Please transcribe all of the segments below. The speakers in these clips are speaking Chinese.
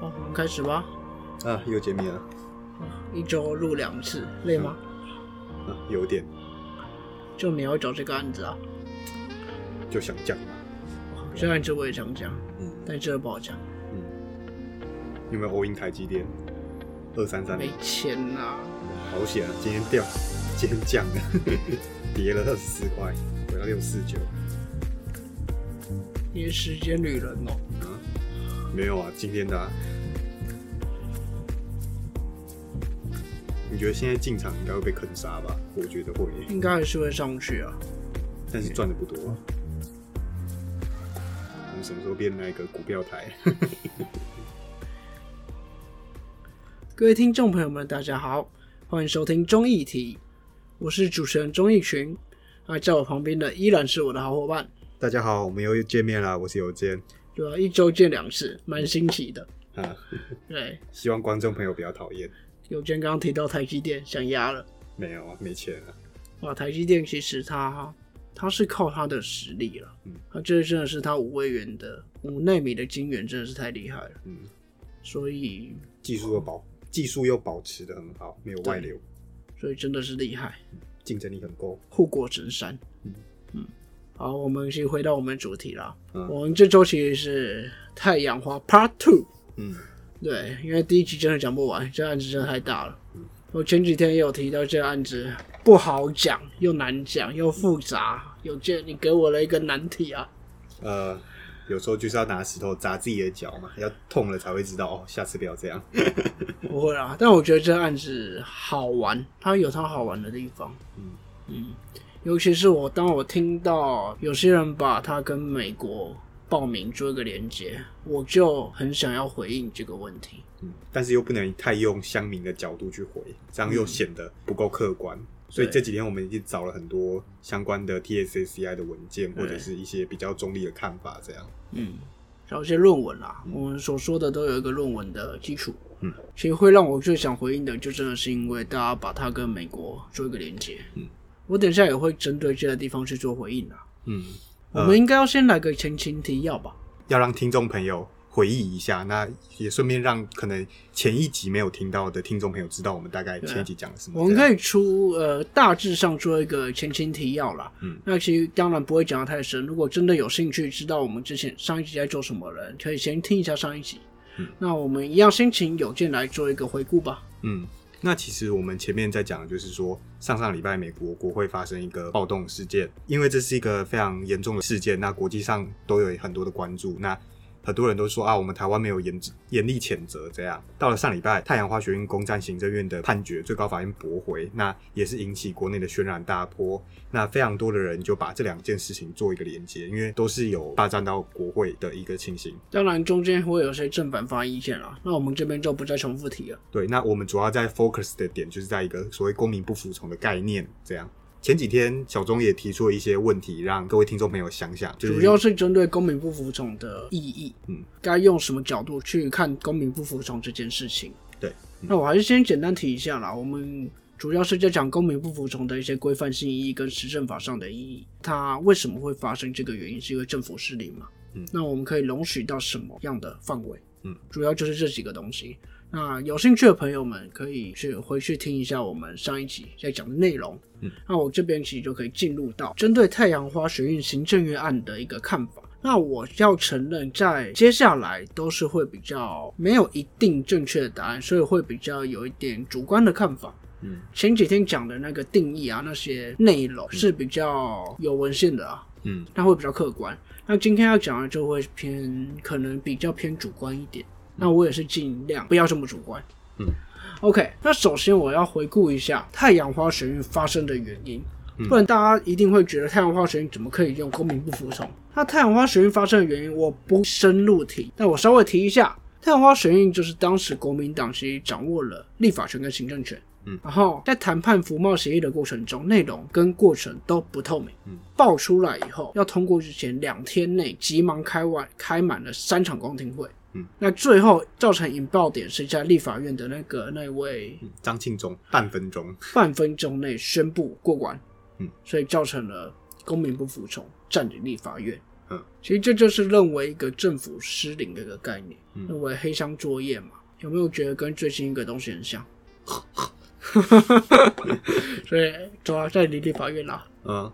好，我们开始吧。啊，又见面了，一周录两次，累吗？啊，有点就你要找这个案子啊？就想讲嘛，这个案子我也想讲，嗯但这不好讲，嗯，有没有欧印台积电二三三没零？钱呐、好险啊，今天掉，今天降了，跌了二十四块，回到六四九。你是时间旅人哦。啊，没有啊，今天的、啊。你觉得现在进场应该会被坑杀吧？我觉得会耶，应该还是会上去啊。但是赚的不多、啊。我们什么时候变那个股票台？各位听众朋友们，大家好，欢迎收听综艺题，我是主持人钟义群。那在我旁边的依然是我的好伙伴，大家好，我们又见面了，我是有健。对啊、一周见两次，蛮新奇的。啊，对，希望观众朋友不要讨厌。有健刚刚提到台积电想压了，没有啊，没钱啊。哇，台积电其实它它是靠它的实力了，嗯它这真的是它五位元的五纳米的晶圆真的是太厉害了，嗯，所以技术又保，技术又保持的很好，没有外流，所以真的是厉害，竞争力很高。护国神山。嗯嗯，好，我们先回到我们主题啦。嗯我们这周其实是太阳花 Part Two。嗯对，因为第一集真的讲不完，这案子真的太大了。嗯我前几天也有提到这个案子不好讲，又难讲，又复杂。有件你给我了一个难题啊！呃，有时候就是要拿石头砸自己的脚嘛，要痛了才会知道哦，下次不要这样。不会啊，但我觉得这个案子好玩，它有它好玩的地方。嗯嗯，尤其是我当我听到有些人把它跟美国报名做一个连接，我就很想要回应这个问题。嗯，但是又不能太用乡民的角度去回，这样又显得不够客观。所以这几天我们已经找了很多相关的 TSSCI 的文件，或者是一些比较中立的看法，这样。嗯，找一些论文啦，我们所说的都有一个论文的基础。嗯，其实会让我最想回应的，就真的是因为大家把它跟美国做一个连接。嗯，我等一下也会针对这个地方去做回应啊。嗯，我们应该要先来个前情提要吧。要让听众朋友回忆一下，那也顺便让可能前一集没有听到的听众朋友知道我们大概前一集讲了什么。我们可以出呃大致上做一个前情提要啦。嗯，那其实当然不会讲的太深。如果真的有兴趣知道我们之前上一集在做什么的人，可以先听一下上一集。嗯，那我们一样先请有健来做一个回顾吧。嗯，那其实我们前面在讲的就是说，上上礼拜美国国会发生一个暴动事件，因为这是一个非常严重的事件，那国际上都有很多的关注。那很多人都说啊，我们台湾没有严严厉谴责这样。到了上礼拜，太阳花学运攻占行政院的判决，最高法院驳回，那也是引起国内的轩然大波。那非常多的人就把这两件事情做一个连接，因为都是有霸占到国会的一个情形。当然中间会有些正反方意见啦，那我们这边就不再重复提了。对，那我们主要在 focus 的点就是在一个所谓公民不服从的概念，这样。前几天小钟也提出了一些问题，让各位听众朋友想想，就是主要是针对公民不服从的意义，嗯，该用什么角度去看公民不服从这件事情。对，嗯那我还是先简单提一下啦，我们主要是在讲公民不服从的一些规范性意义跟实政法上的意义。它为什么会发生这个原因，是因为政府失灵嘛？嗯那我们可以容许到什么样的范围？嗯，主要就是这几个东西。那有兴趣的朋友们可以去回去听一下我们上一集在讲的内容。嗯，那我这边其实就可以进入到针对太阳花学运行政院案的一个看法。那我要承认，在接下来都是会比较没有一定正确的答案，所以会比较有一点主观的看法。嗯前几天讲的那个定义啊，那些内容是比较有文献的啊，嗯那会比较客观。那今天要讲的就会偏可能比较偏主观一点。那我也是尽量不要这么主观。嗯，OK。那首先我要回顾一下太阳花学运发生的原因，嗯不然大家一定会觉得太阳花学运怎么可以用公民不服从？那太阳花学运发生的原因我不深入提，但我稍微提一下。太阳花学运就是当时国民党其实掌握了立法权跟行政权，嗯，然后在谈判服贸协议的过程中，内容跟过程都不透明，嗯，爆出来以后要通过之前两天内急忙开完开满了三场公听会，嗯，那最后造成引爆点是在立法院的那个那位嗯张庆忠半分钟，半分钟内宣布过关，嗯，所以造成了公民不服从，占领立法院，嗯，其实这就是认为一个政府失灵的一个概念，嗯。认为黑箱作业嘛，有没有觉得跟最新一个东西很像？所以走啊，在离立法院啦。嗯，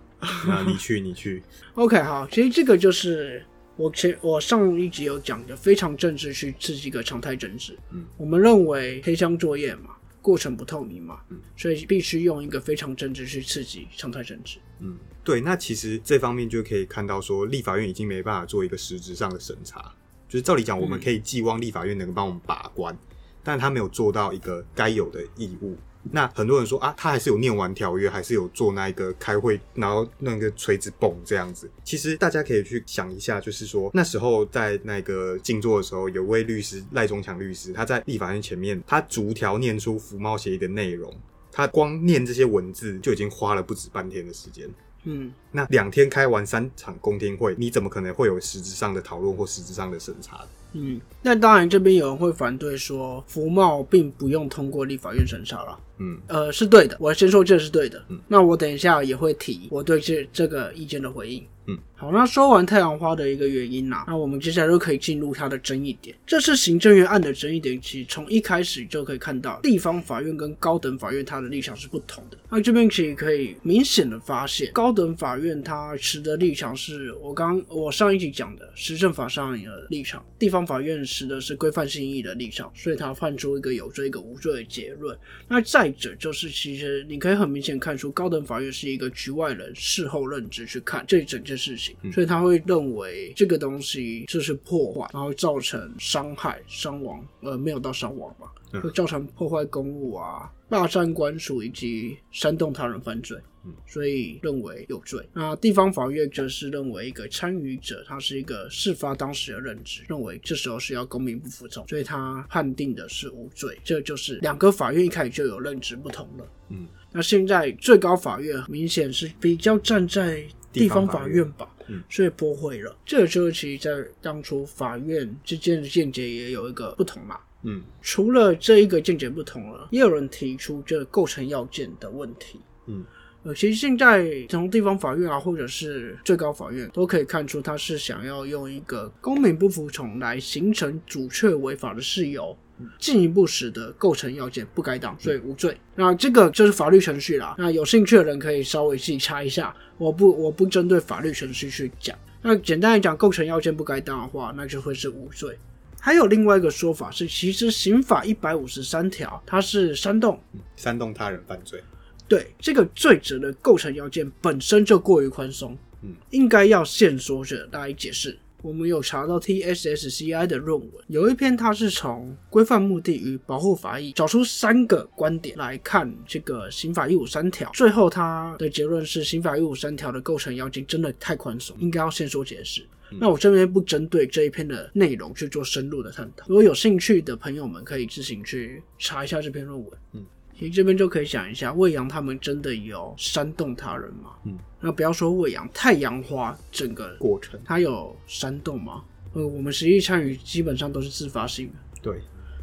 那你去你去，OK，好，其实这个就是我前我上一集有讲的，非常政治去刺激一个常态政治。嗯，我们认为黑箱作业嘛，过程不透明嘛，嗯所以必须用一个非常政治去刺激常态政治。嗯，对，那其实这方面就可以看到说，立法院已经没办法做一个实质上的审查，就是照理讲，我们可以寄望立法院能够帮我们把关，但他没有做到一个该有的义务。那很多人说啊，他还是有念完条约，还是有做那一个开会，然后那个锤子蹦这样子。其实大家可以去想一下，就是说那时候在那个静坐的时候，有位律师赖中强律师，他在立法院前面，他逐条念出服贸协议的内容，他光念这些文字就已经花了不止半天的时间。嗯，那两天开完三场公听会，你怎么可能会有实质上的讨论或实质上的审查？嗯，那当然这边有人会反对说，服贸并不用通过立法院审查了。嗯呃，是对的，我先说这是对的。嗯那我等一下也会提我对这这个意见的回应。嗯，好，那说完太阳花的一个原因啦、那我们接下来就可以进入它的争议点。这次行政院案的争议点，其实从一开始就可以看到，地方法院跟高等法院它的立场是不同的。那这边其实可以明显的发现，高等法院它持的立场是我刚我上一集讲的实政法上的立场，地方法院持的是规范性意义的立场，所以它判出一个有罪一个无罪的结论。那再者就是，其实你可以很明显看出，高等法院是一个局外人事后认知去看这整件事情，所以他会认为这个东西就是破坏，然后造成伤害、伤亡，呃，没有到伤亡吧，嗯会造成破坏公物啊、霸占官署以及煽动他人犯罪。嗯所以认为有罪。那地方法院则是认为一个参与者他是一个事发当时的认知，认为这时候是要公民不服从，所以他判定的是无罪。这就是两个法院一开始就有认知不同了。嗯，那现在最高法院明显是比较站在地方法院吧，嗯所以驳回了。这个就是其实在当初法院之间的见解也有一个不同嘛。嗯除了这一个见解不同了，也有人提出这构成要件的问题。嗯呃，其实现在从地方法院啊，或者是最高法院，都可以看出他是想要用一个公民不服从来形成阻却违法的事由，进一步使得构成要件不该当，所以无罪。那这个就是法律程序啦。那有兴趣的人可以稍微自己查一下，我不我不针对法律程序去讲。那简单来讲，构成要件不该当的话，那就会是无罪。还有另外一个说法是，其实刑法一百五十三条它是煽动嗯，煽动他人犯罪。对这个罪责的构成要件本身就过于宽松，嗯，应该要限缩着来解释。我们有查到 TSSCI 的论文，有一篇它是从规范目的与保护法益找出三个观点来看这个刑法一五三条，最后它的结论是刑法一五三条的构成要件真的太宽松，应该要限缩解释。那我这边不针对这一篇的内容去做深入的探讨，如果有兴趣的朋友们可以自行去查一下这篇论文。嗯，其实这边就可以讲一下，魏阳他们真的有煽动他人吗？嗯，那不要说魏阳，太阳花整个过程它有煽动吗？呃，我们实际参与基本上都是自发性的，对，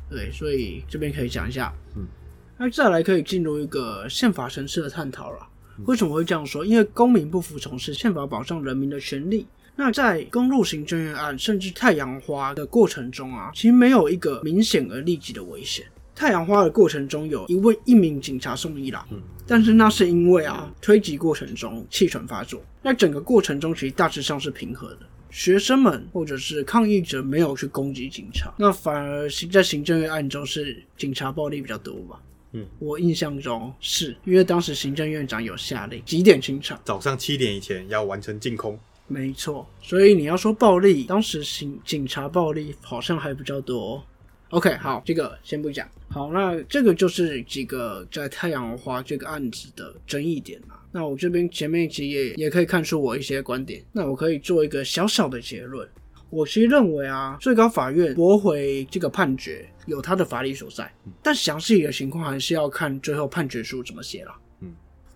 对，所以这边可以讲一下。嗯，那再来可以进入一个宪法层次的探讨了。为什么会这样说？因为公民不服从是宪法保障人民的权利。那在公路行政院案甚至太阳花的过程中啊，其实没有一个明显而立即的危险。太阳花的过程中有一位一名警察送医啦，嗯但是那是因为啊推挤过程中气喘发作，那整个过程中其实大致上是平和的。学生们或者是抗议者没有去攻击警察，那反而行在行政院案中是警察暴力比较多吧？嗯，我印象中是因为当时行政院长有下令几点清场，早上七点以前要完成净空。没错，所以你要说暴力，当时警警察暴力好像还比较多、OK，好，这个先不讲。好，那这个就是几个在太阳花这个案子的争议点啦。那我这边前面几页也可以看出我一些观点，那我可以做一个小小的结论。我其实认为啊，最高法院驳回这个判决有它的法理所在，但详细的情况还是要看最后判决书怎么写啦。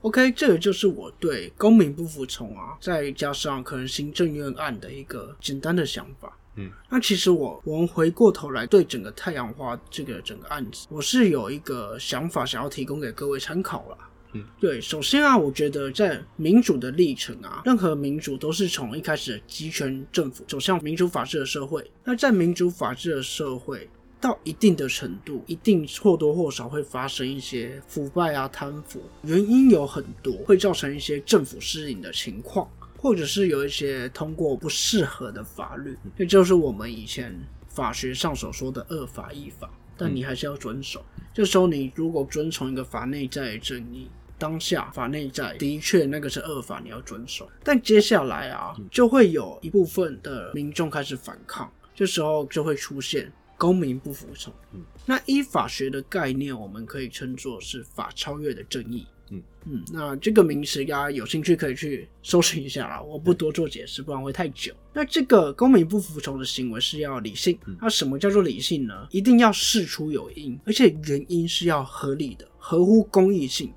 OK，这个就是我对公民不服从啊，再加上可能行政院案的一个简单的想法。嗯，那其实我我们回过头来对整个太阳花这个整个案子，我是有一个想法想要提供给各位参考啦。嗯对，首先啊，我觉得在民主的历程啊，任何民主都是从一开始的集权政府走向民主法治的社会。那在民主法治的社会，到一定的程度，一定或多或少会发生一些腐败啊、贪腐，原因有很多，会造成一些政府失灵的情况，或者是有一些通过不适合的法律，这就是我们以前法学上所说的恶法一法。但你还是要遵守。这时候，你如果遵从一个法内在的正义，当下法内在的确那个是恶法，你要遵守。但接下来啊，就会有一部分的民众开始反抗，这时候就会出现公民不服从。嗯那依法学的概念，我们可以称作是法超越的正义。嗯嗯，那这个名词，大家有兴趣可以去搜寻一下啦，我不多做解释，不然会太久。那这个公民不服从的行为是要理性，那什么叫做理性呢？一定要事出有因，而且原因是要合理的，合乎公益性。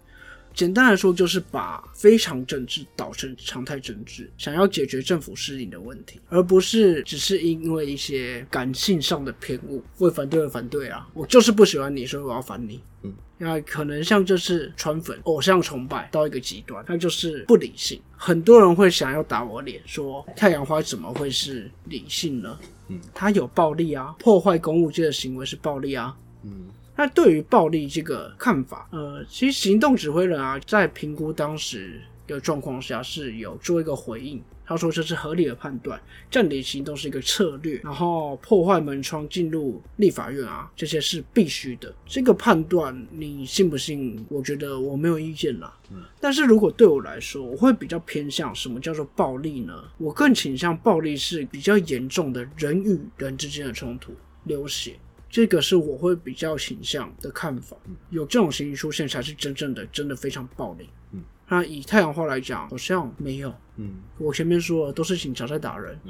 简单来说，就是把非常政治导成常态政治，想要解决政府失灵的问题，而不是只是因为一些感性上的偏误，为反对而反对啊！我就是不喜欢你，所以我要反你。嗯，那可能像这次川粉、偶像崇拜到一个极端，那就是不理性。很多人会想要打我脸，说太阳花怎么会是理性呢？嗯，它有暴力啊，破坏公务界的行为是暴力啊。嗯那对于暴力这个看法，呃，其实行动指挥人啊，在评估当时的状况下是有做一个回应。他说这是合理的判断，占领行动是一个策略，然后破坏门窗进入立法院啊，这些是必须的。这个判断你信不信？我觉得我没有意见啦。嗯，但是如果对我来说，我会比较偏向什么叫做暴力呢？我更倾向暴力是比较严重的人与人之间的冲突，流血。这个是我会比较倾向的看法，有这种情形出现才是真正的，真的非常暴力。嗯，那以太阳花来讲，好像没有。嗯，我前面说了，都是警察在打人。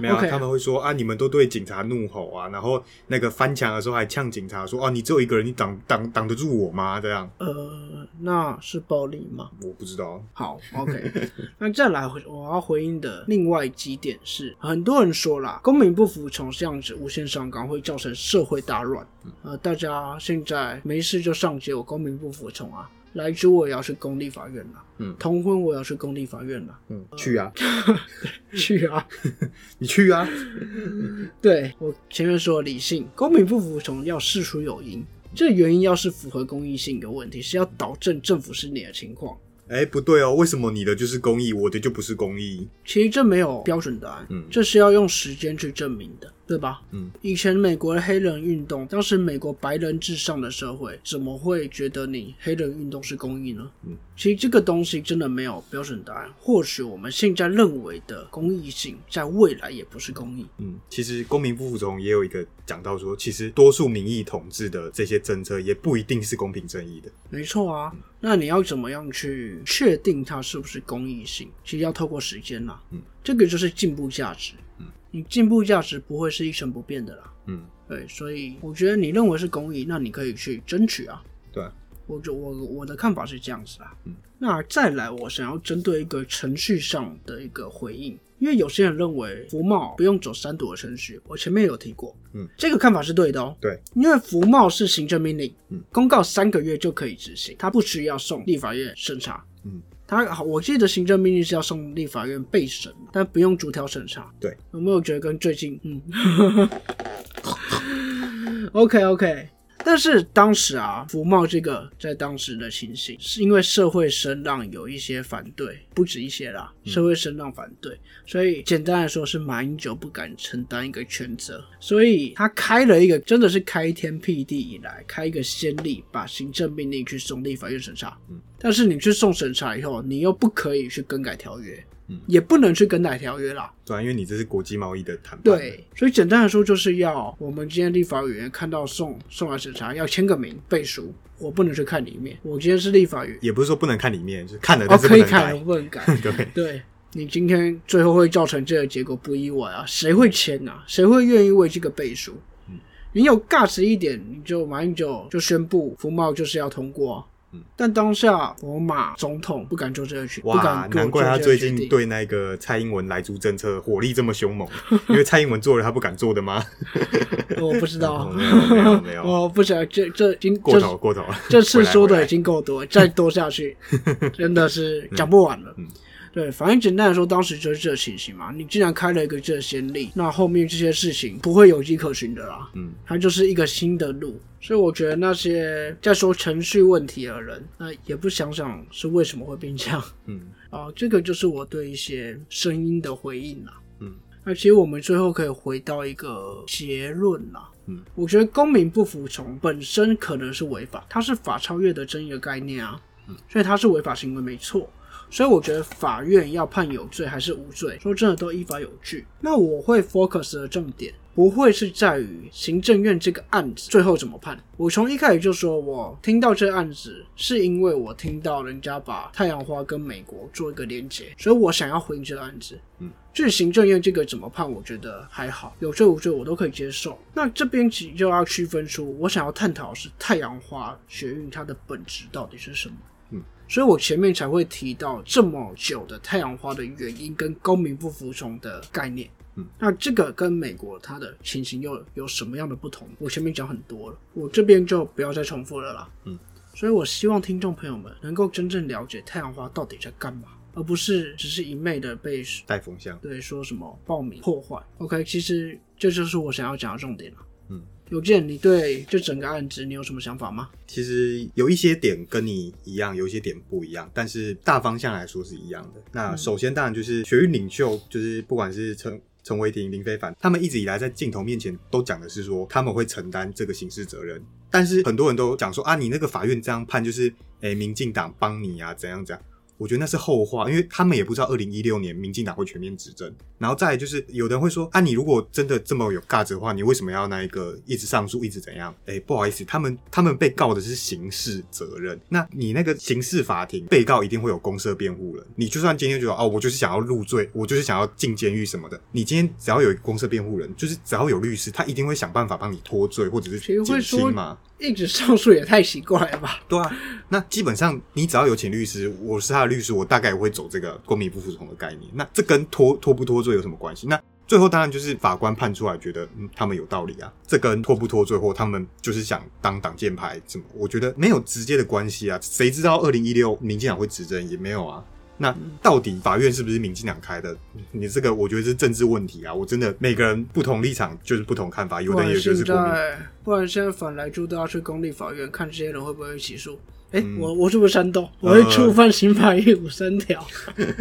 没有他们会说啊，你们都对警察怒吼啊，然后那个翻墙的时候还呛警察说啊，你只有一个人，你挡挡挡得住我吗？这样呃，那是暴力吗？我不知道。好，OK，那再来回我要回应的另外几点是，很多人说啦，公民不服从这样子无限上纲会造成社会大乱。呃，大家现在没事就上街，我公民不服从啊，来之我也要去公立法院了，嗯同婚我也要去公立法院了，嗯，去啊，去啊。你去啊。对我前面说的理性，公民不服从要事出有因，这原因要是符合公益性的问题，是要导正政府是你的情况。哎，不对哦，为什么你的就是公益，我的就不是公益？其实这没有标准答案，嗯这是要用时间去证明的，对吧？嗯，以前美国的黑人运动，当时美国白人至上的社会，怎么会觉得你黑人运动是公益呢？嗯，其实这个东西真的没有标准答案。或许我们现在认为的公益性，在未来也不是公益。嗯，其实公民不服从也有一个讲到说，其实多数民意统治的这些政策也不一定是公平正义的。没错啊，那你要怎么样去确定它是不是公益性？其实要透过时间啦。嗯，这个就是进步价值。嗯，你进步价值不会是一成不变的啦。嗯，对，所以我觉得你认为是公益，那你可以去争取啊。对，我就我我的看法是这样子啊。嗯，那再来，我想要针对一个程序上的一个回应，因为有些人认为服贸不用走三读的程序，我前面有提过。嗯，这个看法是对的哦。对，因为服贸是行政命令，嗯，公告三个月就可以执行，它不需要送立法院审查。嗯，它好，我记得行政命令是要送立法院备审，但不用逐条审查。对，有没有觉得跟最近嗯？OK OK，但是当时啊，福茂这个在当时的情形，是因为社会声浪有一些反对，不止一些啦，社会声浪反对，所以简单来说是马英九不敢承担一个全责，所以他开了一个真的是开天辟地以来开一个先例，把行政命令去送立法院审查。嗯，但是你去送审查以后，你又不可以去更改条约。嗯也不能去更改条约啦。对啊，因为你这是国际贸易的谈判。对，所以简单来说，就是要我们今天立法委员看到送送来审查，要签个名背书，我不能去看里面。我今天是立法员，也不是说不能看里面，就是看了哦，但是不能可以看。不能改。对，对你今天最后会造成这个结果不意外啊，谁会签啊？谁会愿意为这个背书？嗯你有 guts 一点，你就马上就就宣布服贸就是要通过啊、嗯。但当下罗马总统不敢做这个决，不哇难怪他最近。对那个蔡英文来租政策火力这么凶猛，因为蔡英文做了他不敢做的吗？我不知道。哦，没有没有没有。我不想这这已经过这头过头。了，这次说的已经够多，再多下去 真的是讲不完了。嗯对，反正简单来说，当时就是这个情形嘛。你既然开了一个这个先例，那后面这些事情不会有迹可循的啦。嗯，它就是一个新的路，所以我觉得那些在说程序问题的人，那也不想想是为什么会变这样嗯 啊。这个就是我对一些声音的回应啦。嗯，那其实我们最后可以回到一个结论啦。嗯，我觉得公民不服从本身可能是违法，它是法超越的争议的概念啊。嗯，所以它是违法行为没错。所以我觉得法院要判有罪还是无罪，说真的都依法有据。那我会 focus 的重点不会是在于行政院这个案子最后怎么判。我从一开始就说，我听到这个案子是因为我听到人家把太阳花跟美国做一个连结，所以我想要回应这个案子。嗯，至于行政院这个怎么判，我觉得还好，有罪无罪我都可以接受。那这边其实就要区分出我想要探讨的是太阳花学运它的本质到底是什么。所以我前面才会提到这么久的太阳花的原因跟公民不服从的概念。嗯，那这个跟美国它的情形又有什么样的不同？我前面讲很多了，我这边就不要再重复了啦。嗯，所以我希望听众朋友们能够真正了解太阳花到底在干嘛，而不是只是一昧的被带风向，对说什么暴民破坏。OK，其实这就是我想要讲的重点了。嗯，有健，你对这整个案子你有什么想法吗？其实有一些点跟你一样，有一些点不一样，但是大方向来说是一样的。那首先当然就是学运领袖，就是不管是陈陈伟霆、林非凡，他们一直以来在镜头面前都讲的是说他们会承担这个刑事责任，但是很多人都讲说啊，你那个法院这样判就是诶、民进党帮你啊，怎样怎样。我觉得那是后话，因为他们也不知道二零一六年民进党会全面执政。然后再来就是，有人会说啊，你如果真的这么有价值的话，你为什么要那一个一直上诉，一直怎样？哎，不好意思，他们他们被告的是刑事责任，那你那个刑事法庭被告一定会有公社辩护人。你就算今天觉得哦，我就是想要入罪，我就是想要进监狱什么的，你今天只要有一个公社辩护人，就是只要有律师，他一定会想办法帮你脱罪或者是减轻嘛。一直上诉也太奇怪了吧？对啊，那基本上你只要有请律师，我是他的律师，我大概也会走这个公民不服从的概念。那这跟脱脱不脱罪有什么关系？那最后当然就是法官判出来，觉得嗯他们有道理啊，这跟脱不脱罪或他们就是想当挡箭牌什么，我觉得没有直接的关系啊。谁知道二零一六民进党会执政也没有啊。那到底法院是不是民进党开的？你这个我觉得是政治问题啊！我真的每个人不同立场就是不同看法，有的人也觉得是国民，不然现在反来猪都要去公立法院看这些人会不会起诉。哎、嗯我我是不是煽动？我会触犯刑法一五三条。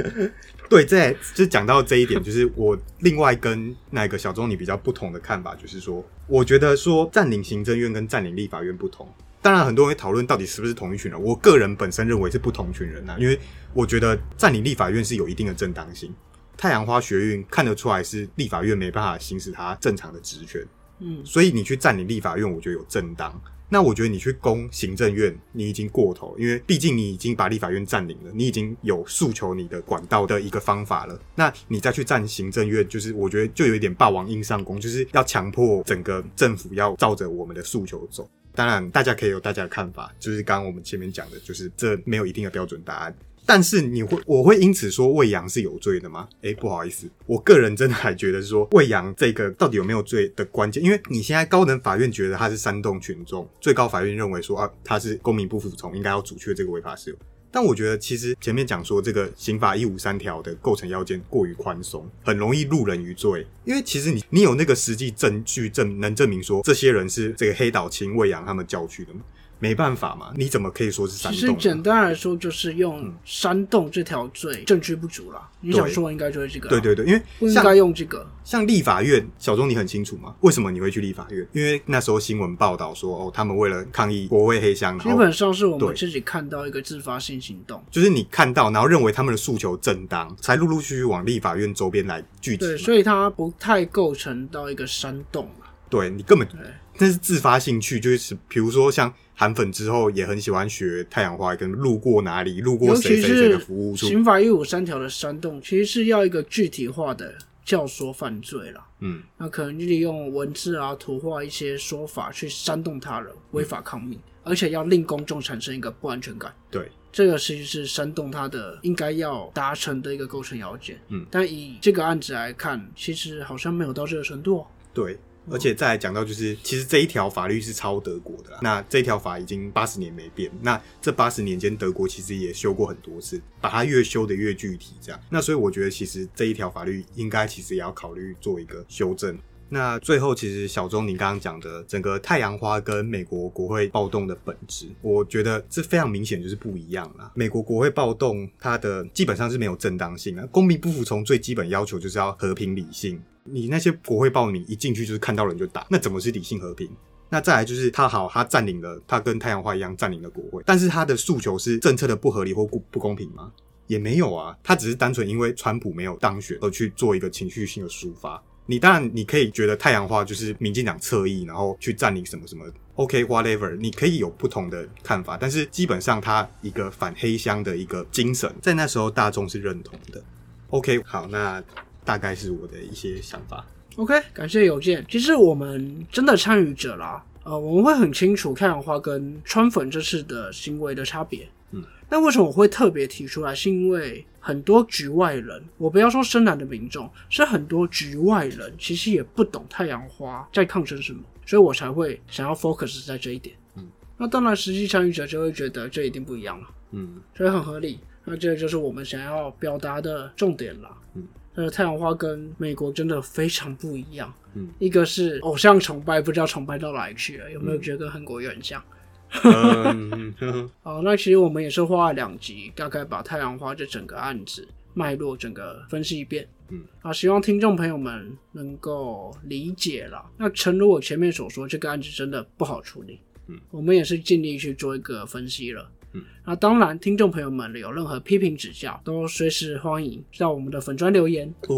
对，在就讲到这一点，就是我另外跟那个小钟你比较不同的看法，就是说，我觉得说占领行政院跟占领立法院不同。当然，很多人会讨论到底是不是同一群人。我个人本身认为是不同群人呐、因为我觉得占领立法院是有一定的正当性。太阳花学运看得出来是立法院没办法行使它正常的职权，嗯，所以你去占领立法院，我觉得有正当。那我觉得你去攻行政院，你已经过头，因为毕竟你已经把立法院占领了，你已经有诉求你的管道的一个方法了。那你再去占行政院，就是我觉得就有一点霸王硬上弓，就是要强迫整个政府要照着我们的诉求走。当然，大家可以有大家的看法，就是刚刚我们前面讲的，就是这没有一定的标准答案。但是你会，我会因此说喂羊是有罪的吗？诶，不好意思，我个人真的还觉得说喂羊这个到底有没有罪的关键，因为你现在高等法院觉得他是煽动群众，最高法院认为说啊他是公民不服从，应该要阻却这个违法事由。但我觉得其实前面讲说这个刑法一五三条的构成要件过于宽松，很容易入人于罪。因为其实你你有那个实际证据证能证明说这些人是这个黑岛青未央他们叫去的吗？没办法嘛，你怎么可以说是煽动？其实简单来说，就是用煽动这条罪证据不足啦。你想说应该就是这个啦，对对对，因为不应该用这个。像立法院，小钟你很清楚吗？为什么你会去立法院？因为那时候新闻报道说，哦，他们为了抗议国会黑箱，基本上是我们自己看到一个自发性行动。就是你看到，然后认为他们的诉求正当，才陆陆续续往立法院周边来聚集。对，所以它不太构成到一个煽动啦。对你根本对，那是自发性去，就是比如说像韩粉之后也很喜欢学太阳花，跟路过哪里，路过谁谁谁的是服务处，刑法一五三条的煽动，其实是要一个具体化的教唆犯罪啦。嗯那可能利用文字啊、图画一些说法去煽动他人违法抗命，而且要令公众产生一个不安全感。对，这个其实是煽动他的应该要达成的一个构成要件。嗯，但以这个案子来看，其实好像没有到这个程度哦。对。而且再来讲到，就是其实这一条法律是抄德国的啦，那这条法已经八十年没变。那这八十年间，德国其实也修过很多次，把它越修的越具体，这样。那所以我觉得，其实这一条法律应该其实也要考虑做一个修正。那最后，其实小钟您刚刚讲的整个太阳花跟美国国会暴动的本质，我觉得这非常明显就是不一样啦。美国国会暴动，它的基本上是没有正当性啊，公民不服从最基本要求就是要和平理性。你那些国会暴民一进去就是看到人就打，那怎么是理性和平？那再来就是他好，他占领了，他跟太阳花一样占领了国会，但是他的诉求是政策的不合理或不不公平吗？也没有啊，他只是单纯因为川普没有当选而去做一个情绪性的抒发。你当然你可以觉得太阳花就是民进党侧翼，然后去占领什么什么，OK，whatever，、你可以有不同的看法，但是基本上他一个反黑箱的一个精神，在那时候大众是认同的。OK，好，那大概是我的一些想法。OK，感谢邮件。其实我们真的参与者啦，呃，我们会很清楚太阳花跟川粉这次的行为的差别。嗯，那为什么我会特别提出来？是因为很多局外人，我不要说深蓝的民众，是很多局外人其实也不懂太阳花在抗争什么，所以我才会想要 focus 在这一点。嗯，那当然，实际参与者就会觉得这一定不一样了，嗯所以很合理。那这就是我们想要表达的重点啦。嗯，呃，太阳花跟美国真的非常不一样。嗯，一个是偶像崇拜，不知道崇拜到哪里去了，有没有觉得跟韩国有点像？好，那其实我们也是花了两集，大概把太阳花这整个案子脉络整个分析一遍。嗯，啊，希望听众朋友们能够理解了。那诚如我前面所说，这个案子真的不好处理。嗯，我们也是尽力去做一个分析了。嗯，那当然，听众朋友们有任何批评指教，都随时欢迎到我们的粉砖留言。哦，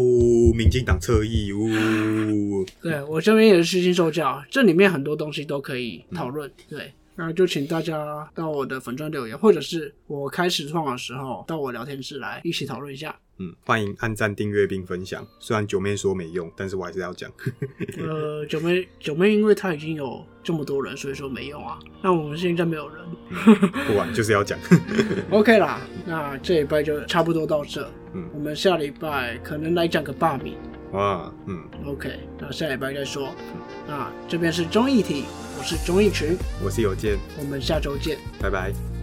民进党侧翼，哦，对我这边也是虚心受教，这里面很多东西都可以讨论。对，那就请大家到我的粉砖留言，或者是我开始创的时候到我聊天室来一起讨论一下。嗯，欢迎按赞、订阅并分享。虽然九妹说没用，但是我还是要讲。呃，九妹九妹，因为她已经有这么多人，所以说没用啊。那我们现在没有人不管就是要讲。OK 啦。那这礼拜就差不多到这。嗯我们下礼拜可能来讲个罢免。哇，嗯，OK，那下礼拜再说。那这边是综艺题，我是综艺群，我是有健，我们下周见。拜拜。